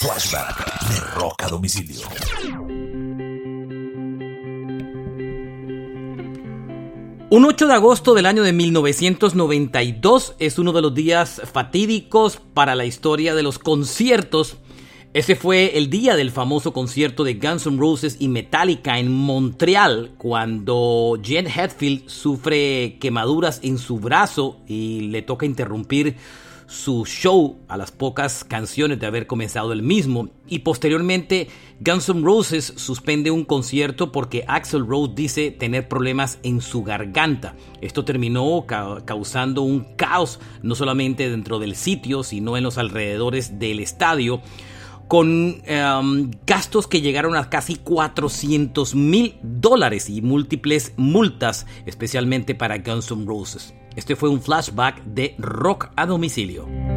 Flashback de Rock a domicilio. Un 8 de agosto del año de 1992 es uno de los días fatídicos para la historia de los conciertos. Ese fue el día del famoso concierto de Guns N' Roses y Metallica en Montreal, cuando Jen Hetfield sufre quemaduras en su brazo y le toca interrumpir su show a las pocas canciones de haber comenzado el mismo y posteriormente Guns N' Roses suspende un concierto porque Axel Rose dice tener problemas en su garganta. Esto terminó causando un caos no solamente dentro del sitio sino en los alrededores del estadio con em, gastos que llegaron a casi 400 mil dólares y múltiples multas, especialmente para Guns N' Roses. Este fue un flashback de rock a domicilio.